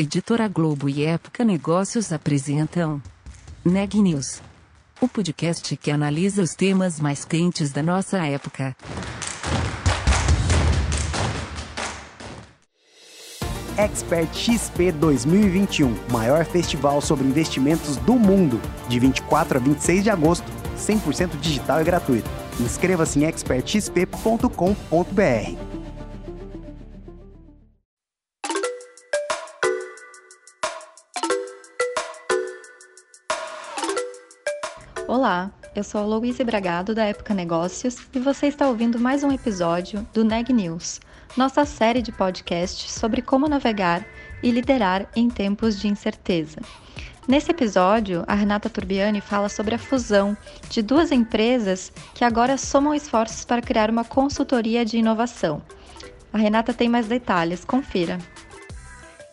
Editora Globo e Época Negócios apresentam Neg News, o podcast que analisa os temas mais quentes da nossa época. Expert XP 2021, maior festival sobre investimentos do mundo, de 24 a 26 de agosto, 100% digital e gratuito. Inscreva-se em expertxp.com.br. Olá, eu sou a Louise Bragado da Época Negócios e você está ouvindo mais um episódio do Neg News, nossa série de podcasts sobre como navegar e liderar em tempos de incerteza. Nesse episódio, a Renata Turbiani fala sobre a fusão de duas empresas que agora somam esforços para criar uma consultoria de inovação. A Renata tem mais detalhes, confira.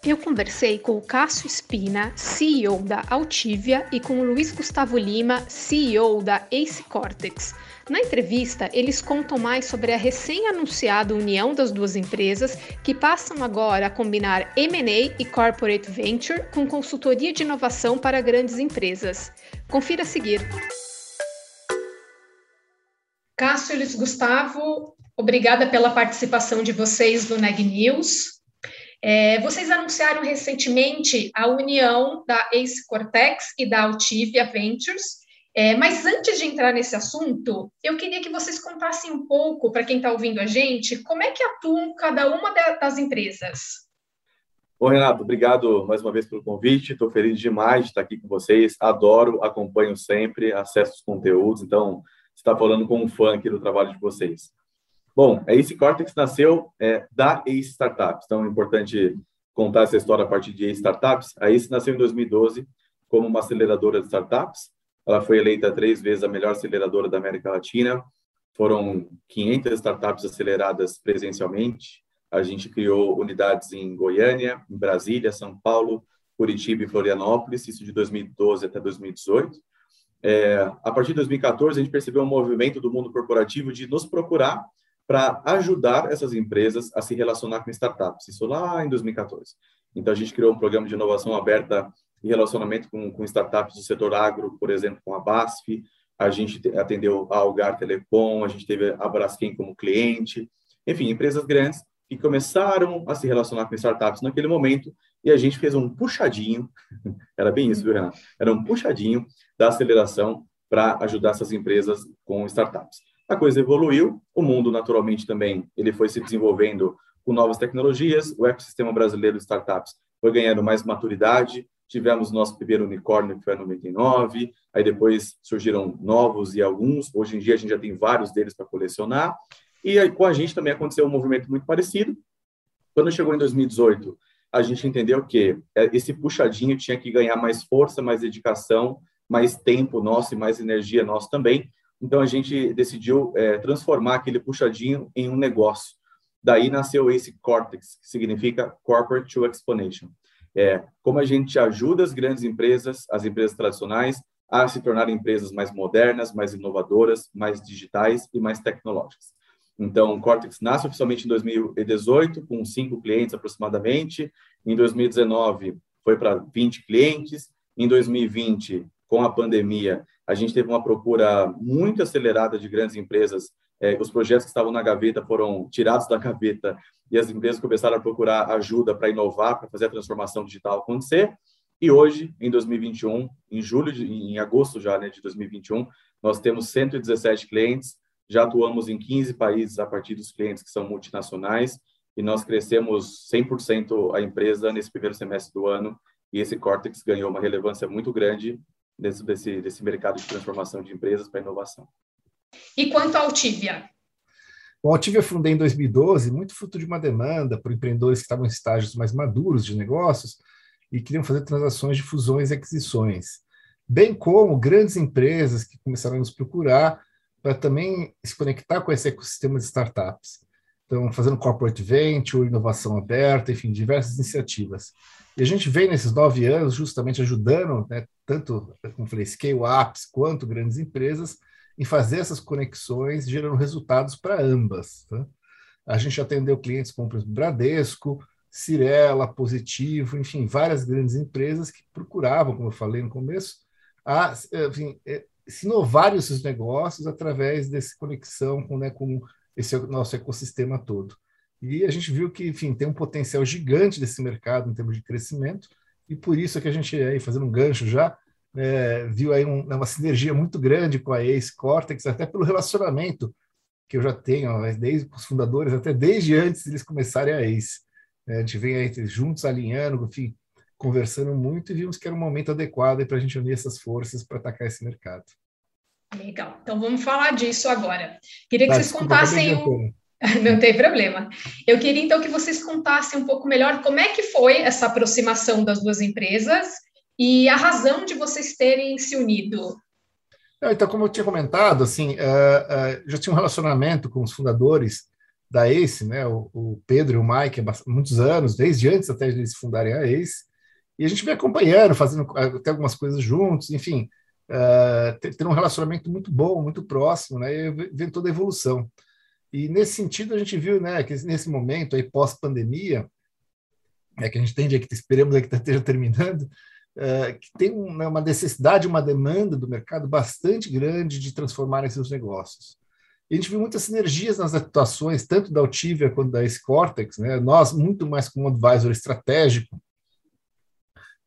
Eu conversei com o Cássio Espina, CEO da Altivia, e com o Luiz Gustavo Lima, CEO da Ace Cortex. Na entrevista, eles contam mais sobre a recém-anunciada união das duas empresas, que passam agora a combinar M&A e Corporate Venture com consultoria de inovação para grandes empresas. Confira a seguir. Cássio e Luiz Gustavo, obrigada pela participação de vocês no Neg News. É, vocês anunciaram recentemente a união da Ace Cortex e da Altivia Ventures, é, mas antes de entrar nesse assunto, eu queria que vocês contassem um pouco, para quem está ouvindo a gente, como é que atuam cada uma das empresas. Bom, Renato, obrigado mais uma vez pelo convite. Estou feliz demais de estar aqui com vocês. Adoro, acompanho sempre, acesso os conteúdos. Então, está falando com um fã aqui do trabalho de vocês. Bom, a Ace Cortex nasceu é, da Ace Startups, então é importante contar essa história a partir de Ace Startups. A Ace nasceu em 2012 como uma aceleradora de startups. Ela foi eleita três vezes a melhor aceleradora da América Latina. Foram 500 startups aceleradas presencialmente. A gente criou unidades em Goiânia, em Brasília, São Paulo, Curitiba e Florianópolis, isso de 2012 até 2018. É, a partir de 2014, a gente percebeu um movimento do mundo corporativo de nos procurar para ajudar essas empresas a se relacionar com startups. Isso lá em 2014. Então, a gente criou um programa de inovação aberta e relacionamento com, com startups do setor agro, por exemplo, com a BASF. A gente atendeu a Algar Telecom, a gente teve a Braskem como cliente. Enfim, empresas grandes que começaram a se relacionar com startups naquele momento e a gente fez um puxadinho, era bem isso, viu, Renato? Era um puxadinho da aceleração para ajudar essas empresas com startups a coisa evoluiu, o mundo naturalmente também ele foi se desenvolvendo com novas tecnologias, o ecossistema brasileiro de startups foi ganhando mais maturidade, tivemos nosso primeiro unicórnio que foi em 99, aí depois surgiram novos e alguns, hoje em dia a gente já tem vários deles para colecionar, e aí, com a gente também aconteceu um movimento muito parecido. Quando chegou em 2018, a gente entendeu que é, esse puxadinho tinha que ganhar mais força, mais dedicação, mais tempo nosso e mais energia nosso também, então a gente decidiu é, transformar aquele puxadinho em um negócio. Daí nasceu esse Cortex, que significa Corporate to Explanation. É, como a gente ajuda as grandes empresas, as empresas tradicionais, a se tornarem empresas mais modernas, mais inovadoras, mais digitais e mais tecnológicas. Então, o Cortex nasce oficialmente em 2018, com cinco clientes aproximadamente. Em 2019, foi para 20 clientes. Em 2020, com a pandemia, a gente teve uma procura muito acelerada de grandes empresas. É, os projetos que estavam na gaveta foram tirados da gaveta e as empresas começaram a procurar ajuda para inovar, para fazer a transformação digital acontecer. E hoje, em 2021, em julho, de, em agosto já né, de 2021, nós temos 117 clientes, já atuamos em 15 países a partir dos clientes que são multinacionais e nós crescemos 100% a empresa nesse primeiro semestre do ano e esse Cortex ganhou uma relevância muito grande dentro desse, desse mercado de transformação de empresas para inovação. E quanto à Altivia? Bom, a Altivia fundei em 2012, muito fruto de uma demanda por empreendedores que estavam em estágios mais maduros de negócios e queriam fazer transações de fusões e aquisições, bem como grandes empresas que começaram a nos procurar para também se conectar com esse ecossistema de startups. Então, fazendo corporate venture, inovação aberta, enfim, diversas iniciativas. E a gente vem nesses nove anos justamente ajudando, né, tanto, como falei, scale-ups quanto grandes empresas, em fazer essas conexões, gerando resultados para ambas. Tá? A gente atendeu clientes como, por exemplo, Bradesco, Cirela, Positivo, enfim, várias grandes empresas que procuravam, como eu falei no começo, a enfim, é, se inovarem os seus negócios através dessa conexão com, né, com esse nosso ecossistema todo. E a gente viu que, enfim, tem um potencial gigante desse mercado em termos de crescimento, e por isso é que a gente, aí, fazendo um gancho já, é, viu aí um, uma sinergia muito grande com a Ace Cortex, até pelo relacionamento que eu já tenho, desde os fundadores, até desde antes de eles começarem a Ace. É, a gente vem aí juntos alinhando, enfim, conversando muito e vimos que era um momento adequado para a gente unir essas forças para atacar esse mercado. Legal, então vamos falar disso agora. Queria que tá, vocês contassem. Um... Não tem problema. Eu queria então que vocês contassem um pouco melhor como é que foi essa aproximação das duas empresas e a razão de vocês terem se unido. Então, como eu tinha comentado, assim, uh, uh, já tinha um relacionamento com os fundadores da ACE, né, o, o Pedro e o Mike, há muitos anos, desde antes até eles fundarem a ACE, e a gente vem acompanhando, fazendo até algumas coisas juntos, enfim, uh, um relacionamento muito bom, muito próximo, né, e vendo toda a evolução. E nesse sentido, a gente viu né, que nesse momento, aí pós-pandemia, é que a gente tende que esperemos que esteja terminando, uh, que tem uma, uma necessidade, uma demanda do mercado bastante grande de transformar seus negócios. E a gente viu muitas sinergias nas atuações, tanto da Altivia quanto da Scortex, né? nós muito mais como advisor estratégico,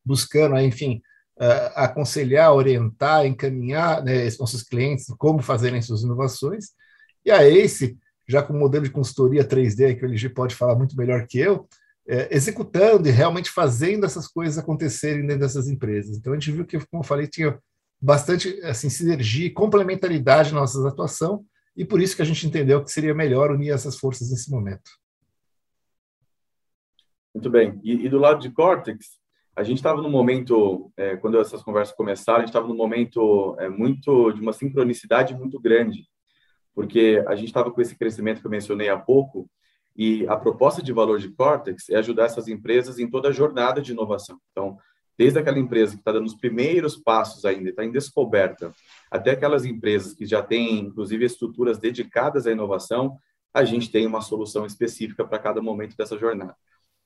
buscando, enfim, uh, aconselhar, orientar, encaminhar né, nossos clientes como fazerem suas inovações, e a ACE, já com o modelo de consultoria 3D, que o LG pode falar muito melhor que eu, é, executando e realmente fazendo essas coisas acontecerem dentro dessas empresas. Então, a gente viu que, como eu falei, tinha bastante assim, sinergia e complementaridade na nossa atuação, e por isso que a gente entendeu que seria melhor unir essas forças nesse momento. Muito bem. E, e do lado de Cortex, a gente estava no momento, é, quando essas conversas começaram, a gente estava no momento é, muito de uma sincronicidade muito grande porque a gente estava com esse crescimento que eu mencionei há pouco, e a proposta de valor de Cortex é ajudar essas empresas em toda a jornada de inovação. Então, desde aquela empresa que está dando os primeiros passos ainda, está em descoberta, até aquelas empresas que já têm, inclusive, estruturas dedicadas à inovação, a gente tem uma solução específica para cada momento dessa jornada.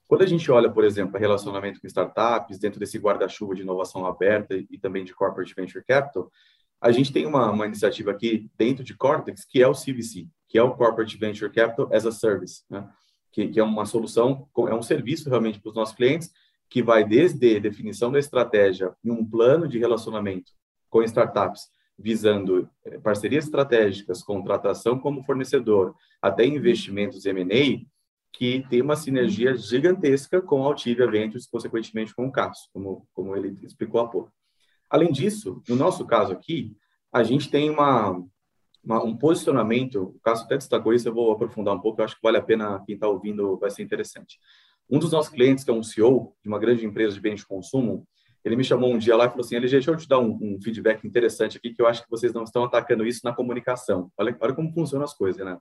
Quando a gente olha, por exemplo, relacionamento com startups, dentro desse guarda-chuva de inovação aberta e também de corporate venture capital, a gente tem uma, uma iniciativa aqui dentro de Cortex, que é o CVC, que é o Corporate Venture Capital as a Service, né? que, que é uma solução, é um serviço realmente para os nossos clientes, que vai desde definição da estratégia e um plano de relacionamento com startups, visando eh, parcerias estratégicas, contratação como fornecedor, até investimentos M&A, que tem uma sinergia gigantesca com a Altivia Ventures, consequentemente com o Cássio, como, como ele explicou há pouco. Além disso, no nosso caso aqui, a gente tem uma, uma, um posicionamento, o Cássio até destacou isso, eu vou aprofundar um pouco, eu acho que vale a pena, quem está ouvindo vai ser interessante. Um dos nossos clientes, que é um CEO de uma grande empresa de bens de consumo, ele me chamou um dia lá e falou assim, LG, deixa eu te dar um, um, feedback interessante aqui, que eu acho que vocês não estão atacando isso na comunicação. Olha, olha como funcionam as coisas, né?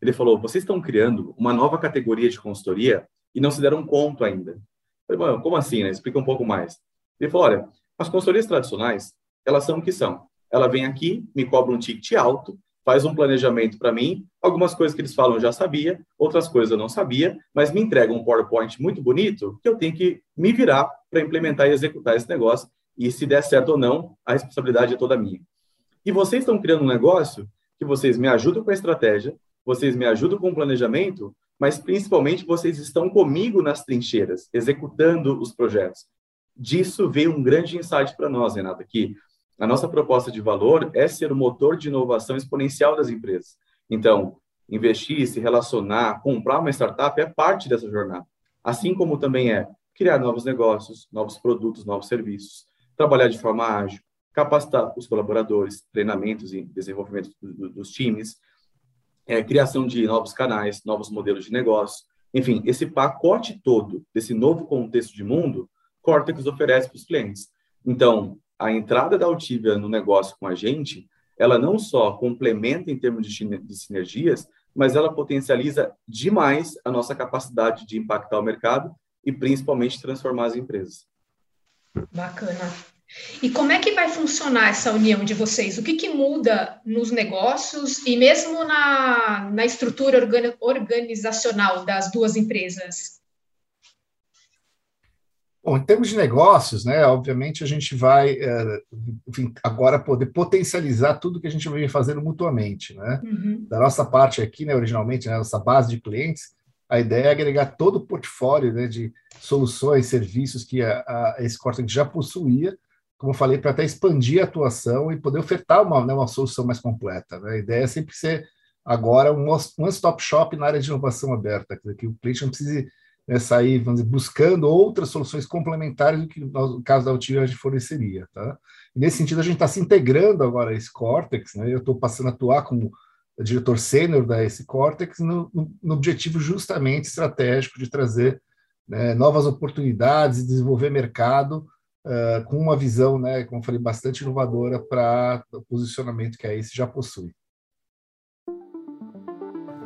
Ele falou, vocês estão criando uma nova categoria de consultoria e não se deram conta ainda. Eu falei, como assim, né? Explica um pouco mais. Ele falou, olha, as consultorias tradicionais, elas são o que são. Ela vem aqui, me cobra um ticket alto, faz um planejamento para mim, algumas coisas que eles falam eu já sabia, outras coisas eu não sabia, mas me entrega um PowerPoint muito bonito que eu tenho que me virar para implementar e executar esse negócio. E se der certo ou não, a responsabilidade é toda minha. E vocês estão criando um negócio que vocês me ajudam com a estratégia, vocês me ajudam com o planejamento, mas principalmente vocês estão comigo nas trincheiras, executando os projetos disso veio um grande insight para nós, Renata, que a nossa proposta de valor é ser o motor de inovação exponencial das empresas. Então, investir, se relacionar, comprar uma startup é parte dessa jornada. Assim como também é criar novos negócios, novos produtos, novos serviços, trabalhar de forma ágil, capacitar os colaboradores, treinamentos e desenvolvimento dos times, é, criação de novos canais, novos modelos de negócio. Enfim, esse pacote todo desse novo contexto de mundo Cortex oferece para os clientes. Então, a entrada da Altivia no negócio com a gente, ela não só complementa em termos de sinergias, mas ela potencializa demais a nossa capacidade de impactar o mercado e principalmente transformar as empresas. Bacana. E como é que vai funcionar essa união de vocês? O que, que muda nos negócios e mesmo na, na estrutura organizacional das duas empresas? Bom, em termos de negócios, né, obviamente a gente vai é, enfim, agora poder potencializar tudo que a gente vem fazendo mutuamente. Né? Uhum. Da nossa parte aqui, né, originalmente, né, nossa base de clientes, a ideia é agregar todo o portfólio né, de soluções, serviços que a, a, esse Cortex já possuía, como falei, para até expandir a atuação e poder ofertar uma, né, uma solução mais completa. Né? A ideia é sempre ser agora um one-stop shop na área de inovação aberta, que o cliente não precise né, sair vamos dizer, buscando outras soluções complementares do que no caso da gente forneceria. Tá? E nesse sentido, a gente está se integrando agora a esse Cortex, né? eu estou passando a atuar como diretor sênior da esse Cortex no, no, no, objetivo justamente estratégico de trazer né, novas oportunidades e desenvolver mercado uh, com uma visão, né, como falei, bastante inovadora para o posicionamento que a ACE já possui.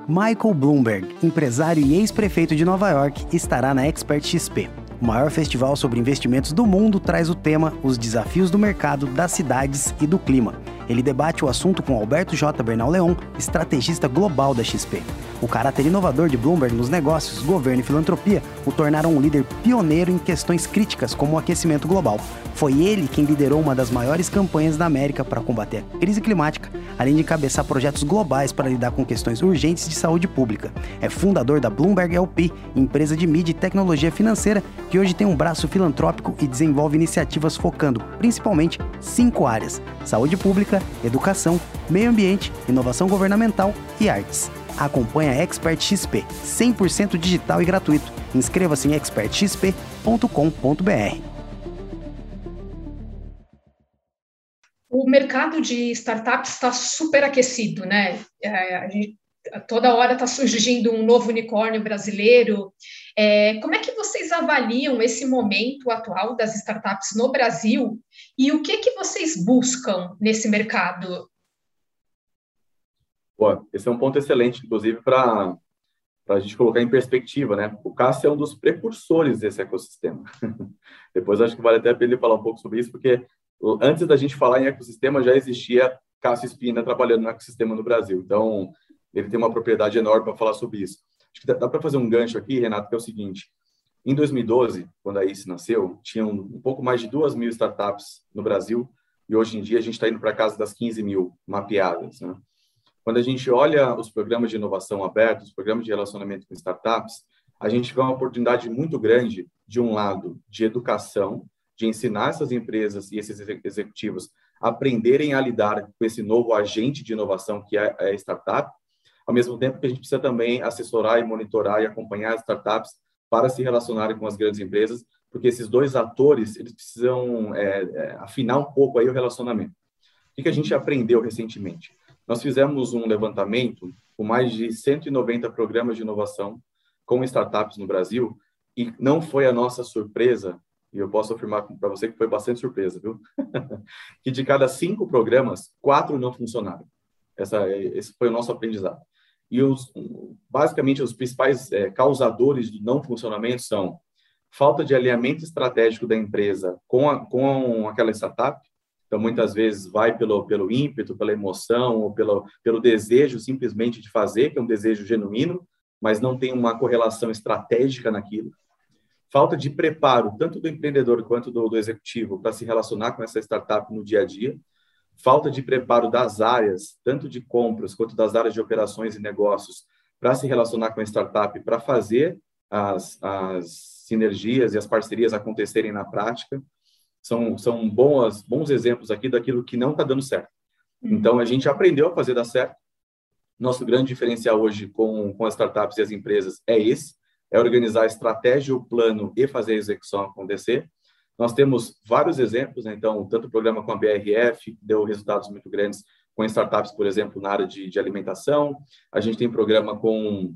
Michael Bloomberg, empresário e ex-prefeito de Nova York, estará na Expert XP. O maior festival sobre investimentos do mundo traz o tema Os desafios do mercado, das cidades e do clima. Ele debate o assunto com Alberto J. Bernal Leon, estrategista global da XP. O caráter inovador de Bloomberg nos negócios, governo e filantropia o tornaram um líder pioneiro em questões críticas como o aquecimento global. Foi ele quem liderou uma das maiores campanhas da América para combater a crise climática, além de encabeçar projetos globais para lidar com questões urgentes de saúde pública. É fundador da Bloomberg LP, empresa de mídia e tecnologia financeira, que hoje tem um braço filantrópico e desenvolve iniciativas focando principalmente cinco áreas: saúde pública, educação, meio ambiente, inovação governamental e artes. Acompanhe a Expert XP, 100% digital e gratuito. Inscreva-se em expertxp.com.br. O mercado de startups está super aquecido, né? É, gente, toda hora está surgindo um novo unicórnio brasileiro. É, como é que vocês avaliam esse momento atual das startups no Brasil e o que que vocês buscam nesse mercado? Pô, esse é um ponto excelente, inclusive, para a gente colocar em perspectiva, né? O Cássio é um dos precursores desse ecossistema. Depois acho que vale até a pena ele falar um pouco sobre isso, porque antes da gente falar em ecossistema, já existia Cássio Espina trabalhando no ecossistema no Brasil. Então, ele tem uma propriedade enorme para falar sobre isso. Acho que dá, dá para fazer um gancho aqui, Renato, que é o seguinte. Em 2012, quando a ICE nasceu, tinham um pouco mais de duas mil startups no Brasil, e hoje em dia a gente está indo para casa das 15 mil mapeadas, né? Quando a gente olha os programas de inovação abertos, os programas de relacionamento com startups, a gente vê uma oportunidade muito grande, de um lado, de educação, de ensinar essas empresas e esses executivos a aprenderem a lidar com esse novo agente de inovação que é a startup, ao mesmo tempo que a gente precisa também assessorar e monitorar e acompanhar as startups para se relacionarem com as grandes empresas, porque esses dois atores eles precisam é, é, afinar um pouco aí o relacionamento. O que a gente aprendeu recentemente? Nós fizemos um levantamento com mais de 190 programas de inovação com startups no Brasil e não foi a nossa surpresa, e eu posso afirmar para você que foi bastante surpresa, viu? que de cada cinco programas, quatro não funcionaram. Essa, esse foi o nosso aprendizado. E os, basicamente os principais é, causadores do não funcionamento são falta de alinhamento estratégico da empresa com, a, com aquela startup, então, muitas vezes vai pelo, pelo ímpeto, pela emoção, ou pelo, pelo desejo simplesmente de fazer, que é um desejo genuíno, mas não tem uma correlação estratégica naquilo. Falta de preparo, tanto do empreendedor quanto do, do executivo, para se relacionar com essa startup no dia a dia. Falta de preparo das áreas, tanto de compras quanto das áreas de operações e negócios, para se relacionar com a startup, para fazer as, as sinergias e as parcerias acontecerem na prática são, são boas, bons exemplos aqui daquilo que não está dando certo. Então, a gente aprendeu a fazer dar certo. Nosso grande diferencial hoje com, com as startups e as empresas é esse, é organizar a estratégia, o plano e fazer a execução acontecer. Nós temos vários exemplos, né? então, tanto o programa com a BRF, deu resultados muito grandes com startups, por exemplo, na área de, de alimentação. A gente tem programa com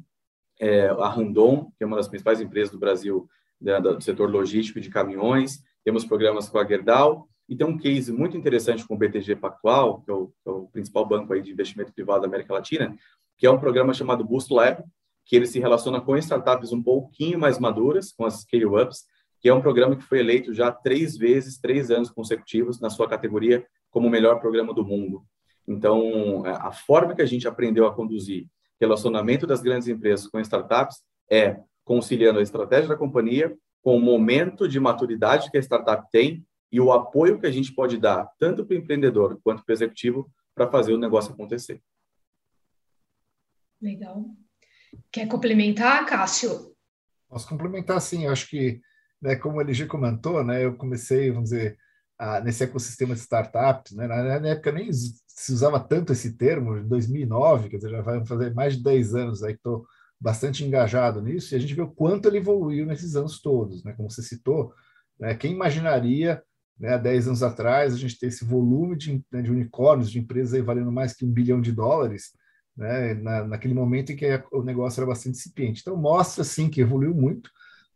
é, a Randon, que é uma das principais empresas do Brasil né, do setor logístico de caminhões temos programas com a Gerdau, e tem um case muito interessante com o BTG Pactual, que é o, que é o principal banco aí de investimento privado da América Latina, que é um programa chamado Boost Lab, que ele se relaciona com startups um pouquinho mais maduras, com as scale-ups, que é um programa que foi eleito já três vezes, três anos consecutivos na sua categoria como o melhor programa do mundo. Então, a forma que a gente aprendeu a conduzir relacionamento das grandes empresas com startups é conciliando a estratégia da companhia com o momento de maturidade que a startup tem e o apoio que a gente pode dar, tanto para o empreendedor quanto para o executivo, para fazer o negócio acontecer. Legal. Quer complementar, Cássio? Posso complementar, sim. Eu acho que, né, como o LG comentou, né, eu comecei, vamos dizer, a, nesse ecossistema de startups. Né, na, na, época nem se usava tanto esse termo, em 2009, quer dizer, já vai fazer mais de 10 anos aí que estou bastante engajado nisso, e a gente vê o quanto ele evoluiu nesses anos todos. Né, como você citou, né, quem imaginaria né, há 10 anos atrás a gente ter esse volume de, né, de unicórnios, de empresas aí valendo mais que um bilhão de dólares, né, na, naquele momento em que o negócio era bastante incipiente. Então, mostra, sim, que evoluiu muito,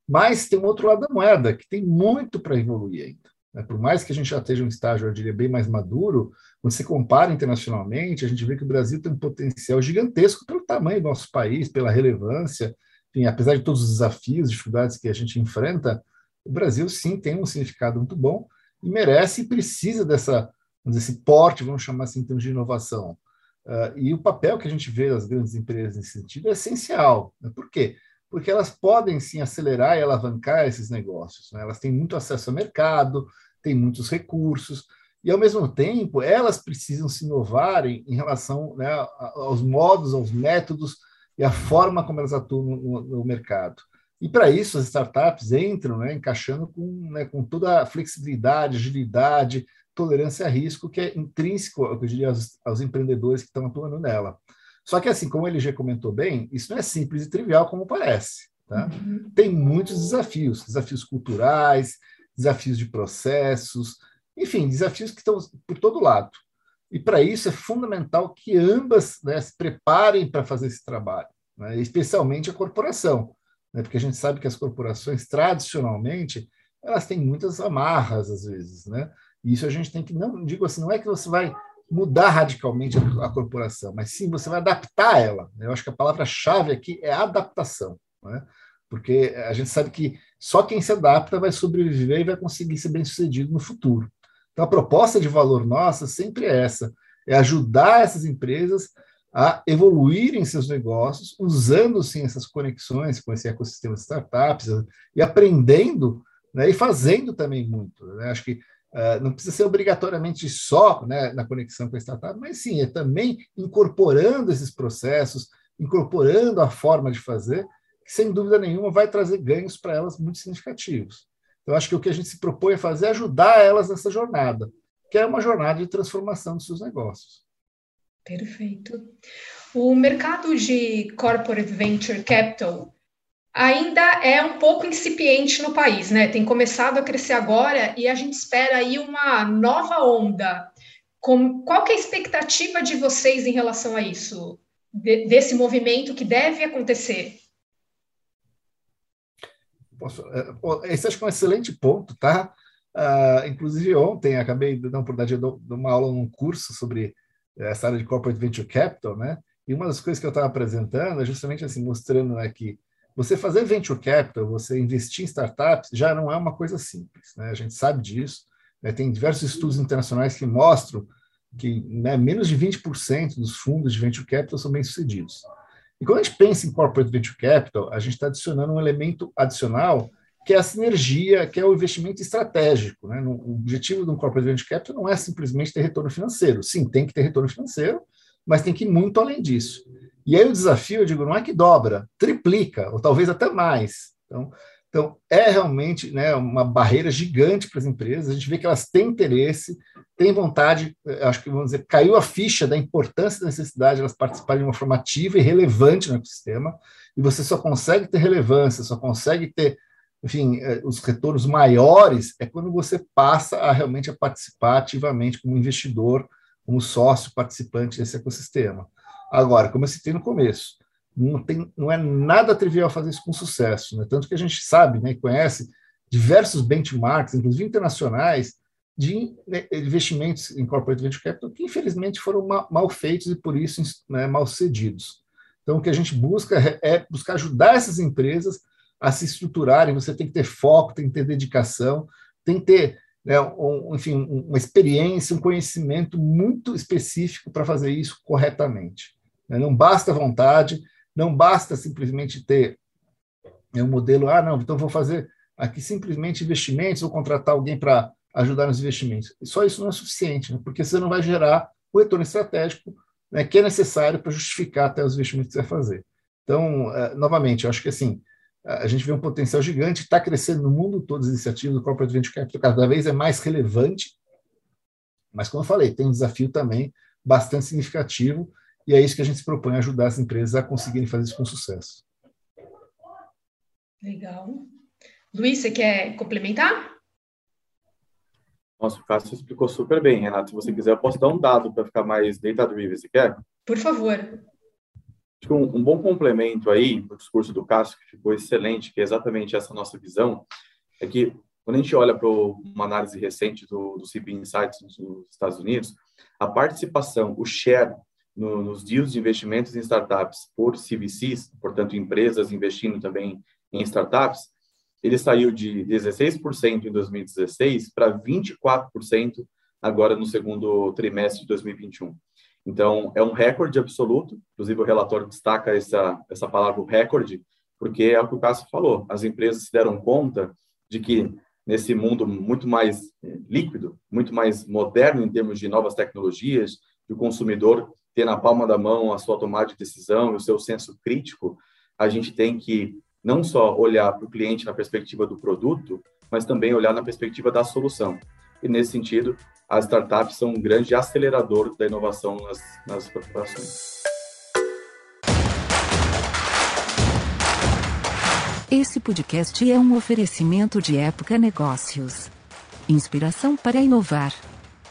mas tem um outro lado da moeda, que tem muito para evoluir ainda. Né? Por mais que a gente já esteja um estágio, eu diria, bem mais maduro, quando se compara internacionalmente, a gente vê que o Brasil tem um potencial gigantesco pelo tamanho do nosso país, pela relevância, enfim, apesar de todos os desafios, dificuldades que a gente enfrenta, o Brasil, sim, tem um significado muito bom e merece e precisa dessa, desse porte, vamos chamar assim, em termos de inovação. Uh, e o papel que a gente vê das grandes empresas nesse sentido é essencial. Né? Por quê? Porque elas podem sim acelerar e alavancar esses negócios. Né? Elas têm muito acesso ao mercado, têm muitos recursos, e ao mesmo tempo elas precisam se inovarem em relação né, aos modos, aos métodos e a forma como elas atuam no, no mercado. E para isso as startups entram né, encaixando com, né, com toda a flexibilidade, agilidade, tolerância a risco que é intrínseco, eu diria, aos, aos empreendedores que estão atuando nela. Só que, assim, como o LG comentou bem, isso não é simples e trivial como parece. Tá? Uhum. Tem muitos desafios, desafios culturais, desafios de processos, enfim, desafios que estão por todo lado. E para isso é fundamental que ambas né, se preparem para fazer esse trabalho, né? especialmente a corporação, né? porque a gente sabe que as corporações, tradicionalmente, elas têm muitas amarras, às vezes, né? E isso a gente tem que, não digo assim, não é que você vai mudar radicalmente a, a corporação, mas sim você vai adaptar ela. Eu acho que a palavra-chave aqui é adaptação, né? porque a gente sabe que só quem se adapta vai sobreviver e vai conseguir ser bem sucedido no futuro. Então, a proposta de valor nossa sempre é essa: é ajudar essas empresas a evoluírem seus negócios, usando sim essas conexões com esse ecossistema de startups e aprendendo né, e fazendo também muito. Né? Acho que Uh, não precisa ser obrigatoriamente só né, na conexão com a startup, mas sim, é também incorporando esses processos, incorporando a forma de fazer, que sem dúvida nenhuma vai trazer ganhos para elas muito significativos. Então, acho que o que a gente se propõe é fazer é ajudar elas nessa jornada, que é uma jornada de transformação dos seus negócios. Perfeito. O mercado de corporate venture capital ainda é um pouco incipiente no país, né? Tem começado a crescer agora e a gente espera aí uma nova onda. Qual é a expectativa de vocês em relação a isso? De, desse movimento que deve acontecer? Posso, é, esse acho que é um excelente ponto, tá? Uh, inclusive, ontem acabei dar uma oportunidade de uma aula num curso sobre essa área de Corporate Venture Capital, né? E uma das coisas que eu estava apresentando é justamente assim, mostrando né, que você fazer venture capital, você investir em startups, já não é uma coisa simples. Né? A gente sabe disso. Né? Tem diversos estudos internacionais que mostram que né, menos de 20% dos fundos de venture capital são bem-sucedidos. E quando a gente pensa em corporate venture capital, a gente está adicionando um elemento adicional que é a sinergia, que é o investimento estratégico. Né? O objetivo de um corporate venture capital não é simplesmente ter retorno financeiro. Sim, tem que ter retorno financeiro, mas tem que ir muito além disso. E aí o desafio, eu digo, não é que dobra, triplica, ou talvez até mais. Então, então é realmente né, uma barreira gigante para as empresas. A gente vê que elas têm interesse, têm vontade, acho que vamos dizer, caiu a ficha da importância da necessidade de elas participarem de uma forma ativa e relevante no ecossistema, e você só consegue ter relevância, só consegue ter, enfim, eh, os retornos maiores é quando você passa a realmente a participar ativamente como investidor, como sócio participante desse ecossistema. Agora, como eu citei no começo, não, tem, não é nada trivial fazer isso com sucesso, né? tanto que a gente sabe né, e conhece diversos benchmarks, inclusive internacionais, de né, investimentos em corporate venture capital que infelizmente foram mal, feitos e por isso né, mal sucedidos. Então, o que a gente busca é, é buscar ajudar essas empresas a se estruturarem. Você tem que ter foco, tem que ter dedicação, tem que ter né, um, enfim, uma experiência, um conhecimento muito específico para fazer isso corretamente. Né? Não basta vontade, não basta simplesmente ter um modelo, ah, não, então vou fazer aqui simplesmente investimentos ou contratar alguém para ajudar nos investimentos. E só isso não é suficiente, né? porque você não vai gerar o retorno estratégico né, que é necessário para justificar até os investimentos que você vai fazer. Então, uh, novamente, eu acho que assim, a gente vê um potencial gigante, está crescendo no mundo todo as iniciativas do Corporate Venture Capital, cada vez é mais relevante, mas como eu falei, tem um desafio também bastante significativo, e é isso que a gente se propõe, ajudar as empresas a conseguirem fazer isso com sucesso. Legal. Luiz, você quer complementar? Nossa, o Cássio explicou super bem, Renato. Se você quiser, eu posso dar um dado para ficar mais deitado vivo. Você quer? Por favor. Acho que um, um, bom complemento aí do discurso do Cássio, que ficou excelente, que é exatamente essa nossa visão, é que quando a gente olha para uma análise recente do, do CB Insights nos Estados Unidos, a participação, o share no, nos deals de investimentos em startups por CVCs, portanto, empresas investindo também em startups, ele saiu de 16% em 2016 para 24% agora no segundo trimestre de 2021. Então, é um recorde absoluto, inclusive o relatório destaca essa, essa palavra recorde, porque é o que o Cássio falou, as empresas se deram conta de que nesse mundo muito mais eh, líquido, muito mais moderno em termos de novas tecnologias, o consumidor ter na palma da mão a sua tomada de decisão e o seu senso crítico, a gente tem que não só olhar para o cliente na perspectiva do produto, mas também olhar na perspectiva da solução. E nesse sentido, as startups são um grande acelerador da inovação nas, nas corporações. Esse podcast é um oferecimento de Época Negócios. Inspiração para inovar.